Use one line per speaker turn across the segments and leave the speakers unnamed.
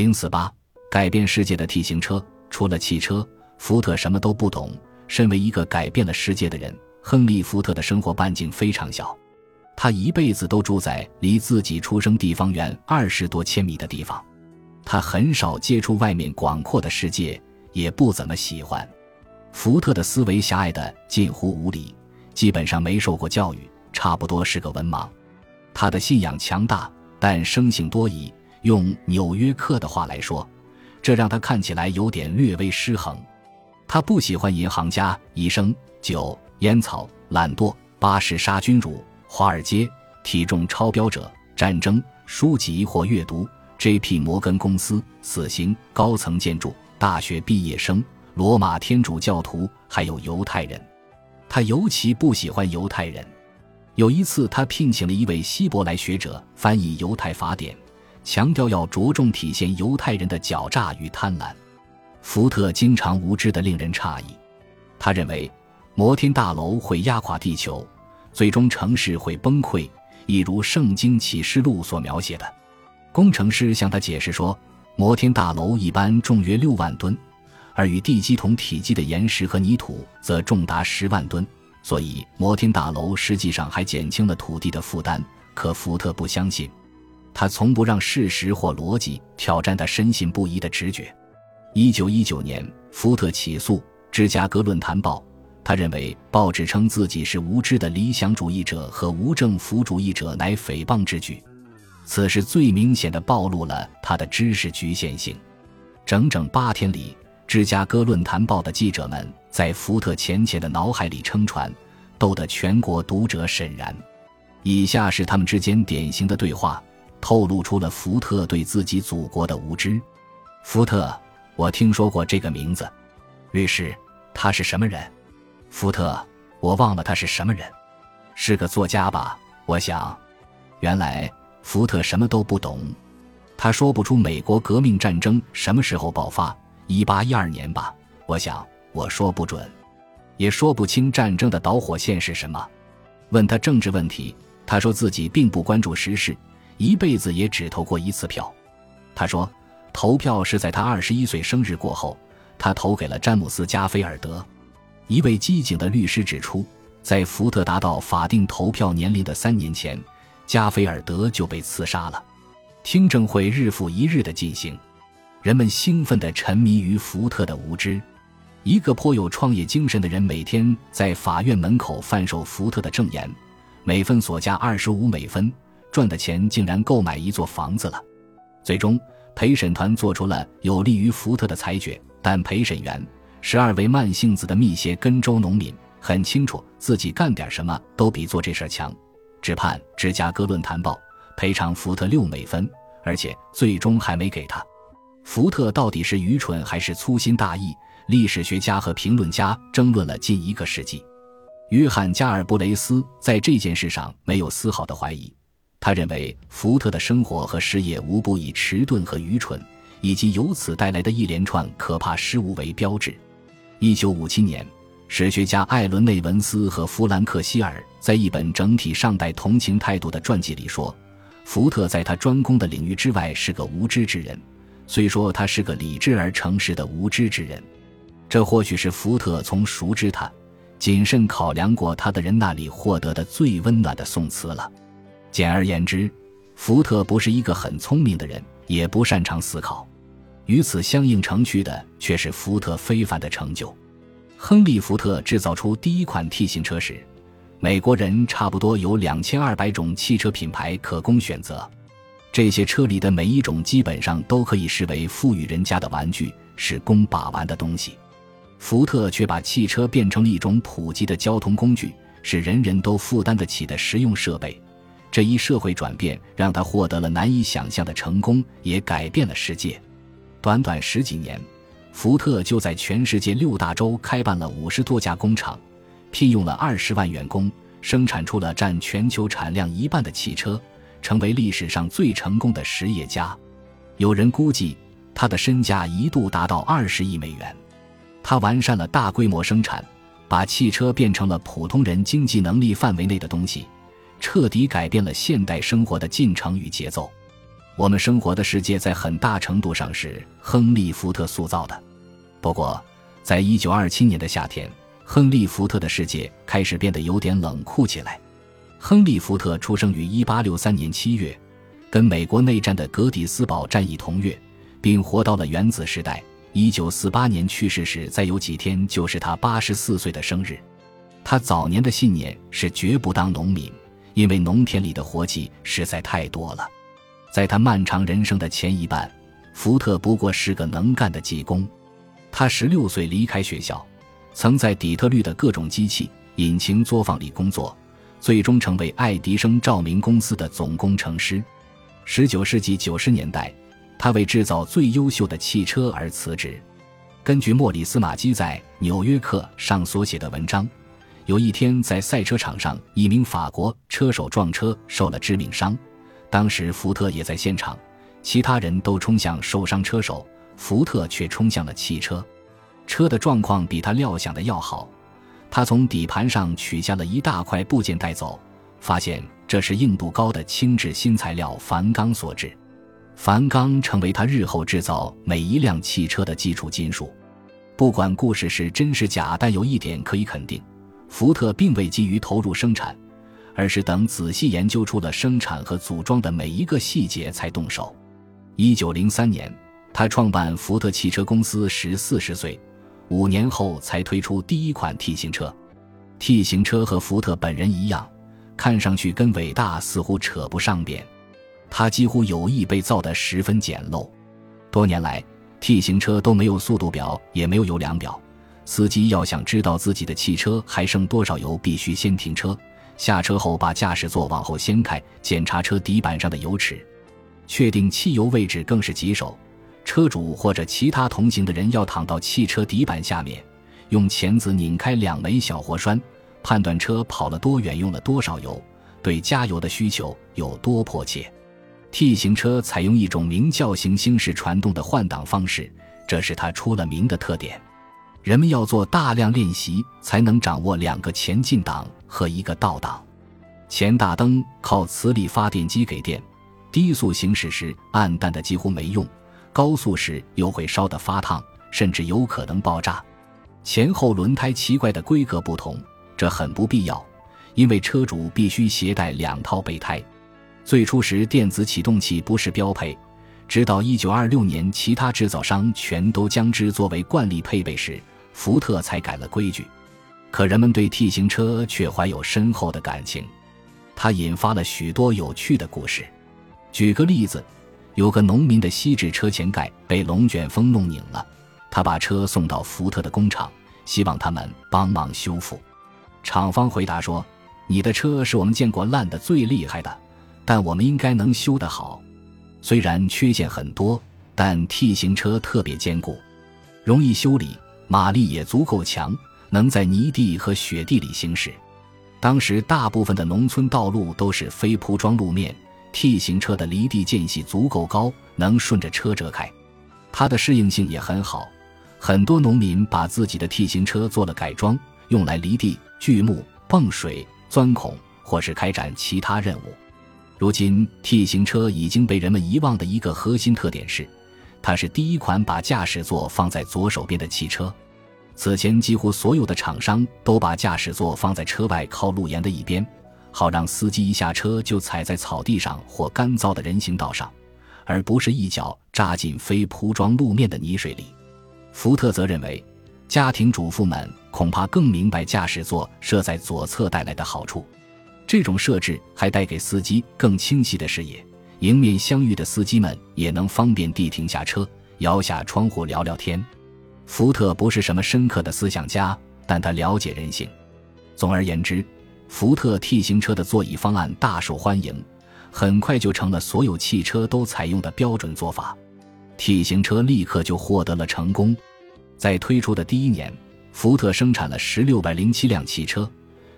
零四八改变世界的 T 型车，除了汽车，福特什么都不懂。身为一个改变了世界的人，亨利·福特的生活半径非常小。他一辈子都住在离自己出生地方远二十多千米的地方，他很少接触外面广阔的世界，也不怎么喜欢。福特的思维狭隘的近乎无理，基本上没受过教育，差不多是个文盲。他的信仰强大，但生性多疑。用《纽约客》的话来说，这让他看起来有点略微失衡。他不喜欢银行家、医生、酒、烟草、懒惰、巴士杀菌乳、华尔街、体重超标者、战争、书籍或阅读、J.P. 摩根公司、死刑、高层建筑、大学毕业生、罗马天主教徒，还有犹太人。他尤其不喜欢犹太人。有一次，他聘请了一位希伯来学者翻译犹太法典。强调要着重体现犹太人的狡诈与贪婪。福特经常无知的令人诧异。他认为摩天大楼会压垮地球，最终城市会崩溃，一如《圣经启示录》所描写的。工程师向他解释说，摩天大楼一般重约六万吨，而与地基同体积的岩石和泥土则重达十万吨，所以摩天大楼实际上还减轻了土地的负担。可福特不相信。他从不让事实或逻辑挑战他深信不疑的直觉。一九一九年，福特起诉《芝加哥论坛报》，他认为报纸称自己是无知的理想主义者和无政府主义者，乃诽谤之举。此事最明显的暴露了他的知识局限性。整整八天里，《芝加哥论坛报》的记者们在福特浅浅的脑海里撑船，逗得全国读者沈然。以下是他们之间典型的对话。透露出了福特对自己祖国的无知。福特，我听说过这个名字。律师，他是什么人？福特，我忘了他是什么人。是个作家吧？我想。原来福特什么都不懂。他说不出美国革命战争什么时候爆发，一八一二年吧？我想，我说不准。也说不清战争的导火线是什么。问他政治问题，他说自己并不关注时事。一辈子也只投过一次票，他说，投票是在他二十一岁生日过后，他投给了詹姆斯·加菲尔德。一位机警的律师指出，在福特达到法定投票年龄的三年前，加菲尔德就被刺杀了。听证会日复一日的进行，人们兴奋地沉迷于福特的无知。一个颇有创业精神的人每天在法院门口贩售福特的证言，每份所价二十五美分。赚的钱竟然购买一座房子了。最终，陪审团做出了有利于福特的裁决，但陪审员十二位慢性子的密歇根州农民很清楚自己干点什么都比做这事儿强，只判《芝加哥论坛报》赔偿福特六美分，而且最终还没给他。福特到底是愚蠢还是粗心大意？历史学家和评论家争论了近一个世纪。约翰·加尔布雷斯在这件事上没有丝毫的怀疑。他认为福特的生活和事业无不以迟钝和愚蠢，以及由此带来的一连串可怕失误为标志。一九五七年，史学家艾伦内文斯和弗兰克希尔在一本整体上带同情态度的传记里说，福特在他专攻的领域之外是个无知之人。虽说他是个理智而诚实的无知之人，这或许是福特从熟知他、谨慎考量过他的人那里获得的最温暖的颂词了。简而言之，福特不是一个很聪明的人，也不擅长思考。与此相映成趣的却是福特非凡的成就。亨利·福特制造出第一款 T 型车时，美国人差不多有两千二百种汽车品牌可供选择。这些车里的每一种基本上都可以视为富裕人家的玩具，是供把玩的东西。福特却把汽车变成了一种普及的交通工具，是人人都负担得起的实用设备。这一社会转变让他获得了难以想象的成功，也改变了世界。短短十几年，福特就在全世界六大洲开办了五十多家工厂，聘用了二十万员工，生产出了占全球产量一半的汽车，成为历史上最成功的实业家。有人估计，他的身价一度达到二十亿美元。他完善了大规模生产，把汽车变成了普通人经济能力范围内的东西。彻底改变了现代生活的进程与节奏。我们生活的世界在很大程度上是亨利·福特塑造的。不过，在一九二七年的夏天，亨利·福特的世界开始变得有点冷酷起来。亨利·福特出生于一八六三年七月，跟美国内战的格底斯堡战役同月，并活到了原子时代。一九四八年去世时，再有几天就是他八十四岁的生日。他早年的信念是绝不当农民，因为农田里的活计实在太多了。在他漫长人生的前一半，福特不过是个能干的技工。他十六岁离开学校，曾在底特律的各种机器、引擎作坊里工作。最终成为爱迪生照明公司的总工程师。十九世纪九十年代，他为制造最优秀的汽车而辞职。根据莫里斯·马基在《纽约客》上所写的文章，有一天在赛车场上，一名法国车手撞车受了致命伤。当时福特也在现场，其他人都冲向受伤车手，福特却冲向了汽车。车的状况比他料想的要好。他从底盘上取下了一大块部件带走，发现这是硬度高的轻质新材料钒钢所制。钒钢成为他日后制造每一辆汽车的基础金属。不管故事是真是假，但有一点可以肯定：福特并未急于投入生产，而是等仔细研究出了生产和组装的每一个细节才动手。一九零三年，他创办福特汽车公司时四十岁。五年后才推出第一款 T 型车，T 型车和福特本人一样，看上去跟伟大似乎扯不上边。他几乎有意被造得十分简陋。多年来，T 型车都没有速度表，也没有油量表。司机要想知道自己的汽车还剩多少油，必须先停车，下车后把驾驶座往后掀开，检查车底板上的油尺，确定汽油位置更是棘手。车主或者其他同行的人要躺到汽车底板下面，用钳子拧开两枚小活栓，判断车跑了多远，用了多少油，对加油的需求有多迫切。T 型车采用一种名叫行星式传动的换挡方式，这是它出了名的特点。人们要做大量练习才能掌握两个前进档和一个倒档。前大灯靠磁力发电机给电，低速行驶时暗淡的几乎没用。高速时又会烧得发烫，甚至有可能爆炸。前后轮胎奇怪的规格不同，这很不必要，因为车主必须携带两套备胎。最初时，电子启动器不是标配，直到1926年，其他制造商全都将之作为惯例配备时，福特才改了规矩。可人们对 T 型车却怀有深厚的感情，它引发了许多有趣的故事。举个例子。有个农民的锡纸车前盖被龙卷风弄拧了，他把车送到福特的工厂，希望他们帮忙修复。厂方回答说：“你的车是我们见过烂的最厉害的，但我们应该能修得好。虽然缺陷很多，但 T 型车特别坚固，容易修理，马力也足够强，能在泥地和雪地里行驶。当时大部分的农村道路都是非铺装路面。” T 型车的离地间隙足够高，能顺着车辙开，它的适应性也很好。很多农民把自己的 T 型车做了改装，用来犁地、锯木、泵水、钻孔，或是开展其他任务。如今，T 型车已经被人们遗忘的一个核心特点是，它是第一款把驾驶座放在左手边的汽车。此前，几乎所有的厂商都把驾驶座放在车外靠路沿的一边。好让司机一下车就踩在草地上或干燥的人行道上，而不是一脚扎进非铺装路面的泥水里。福特则认为，家庭主妇们恐怕更明白驾驶座设在左侧带来的好处。这种设置还带给司机更清晰的视野，迎面相遇的司机们也能方便地停下车，摇下窗户聊聊天。福特不是什么深刻的思想家，但他了解人性。总而言之。福特 T 型车的座椅方案大受欢迎，很快就成了所有汽车都采用的标准做法。T 型车立刻就获得了成功，在推出的第一年，福特生产了十六百零七辆汽车，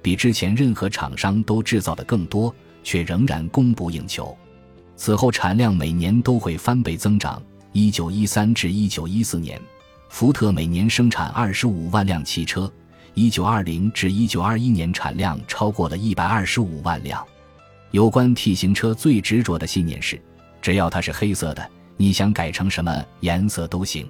比之前任何厂商都制造的更多，却仍然供不应求。此后产量每年都会翻倍增长。一九一三至一九一四年，福特每年生产二十五万辆汽车。一九二零至一九二一年产量超过了一百二十五万辆。有关 T 型车最执着的信念是，只要它是黑色的，你想改成什么颜色都行。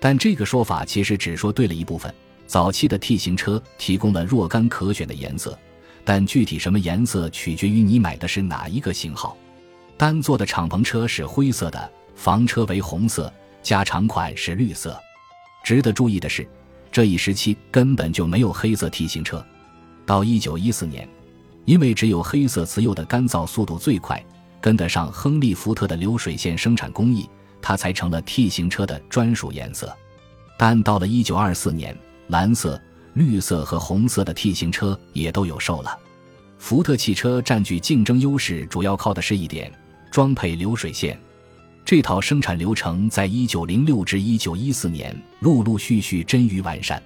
但这个说法其实只说对了一部分。早期的 T 型车提供了若干可选的颜色，但具体什么颜色取决于你买的是哪一个型号。单座的敞篷车是灰色的，房车为红色，加长款是绿色。值得注意的是，这一时期根本就没有黑色 T 型车。到1914年，因为只有黑色瓷釉的干燥速度最快，跟得上亨利·福特的流水线生产工艺。它才成了 T 型车的专属颜色，但到了1924年，蓝色、绿色和红色的 T 型车也都有售了。福特汽车占据竞争优势，主要靠的是一点：装配流水线。这套生产流程在1906至1914年陆陆续续臻于完善。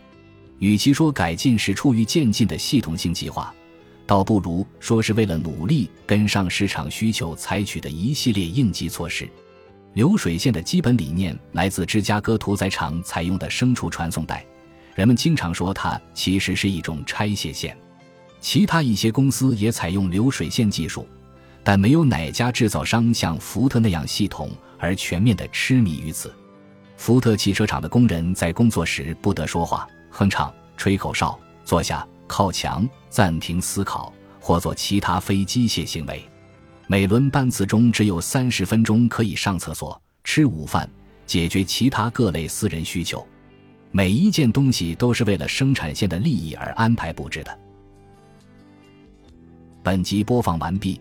与其说改进是出于渐进的系统性计划，倒不如说是为了努力跟上市场需求采取的一系列应急措施。流水线的基本理念来自芝加哥屠宰场采用的牲畜传送带，人们经常说它其实是一种拆卸线。其他一些公司也采用流水线技术，但没有哪家制造商像福特那样系统而全面的痴迷于此。福特汽车厂的工人在工作时不得说话、哼唱、吹口哨、坐下、靠墙、暂停思考或做其他非机械行为。每轮班次中只有三十分钟可以上厕所、吃午饭、解决其他各类私人需求。每一件东西都是为了生产线的利益而安排布置的。本集播放完毕，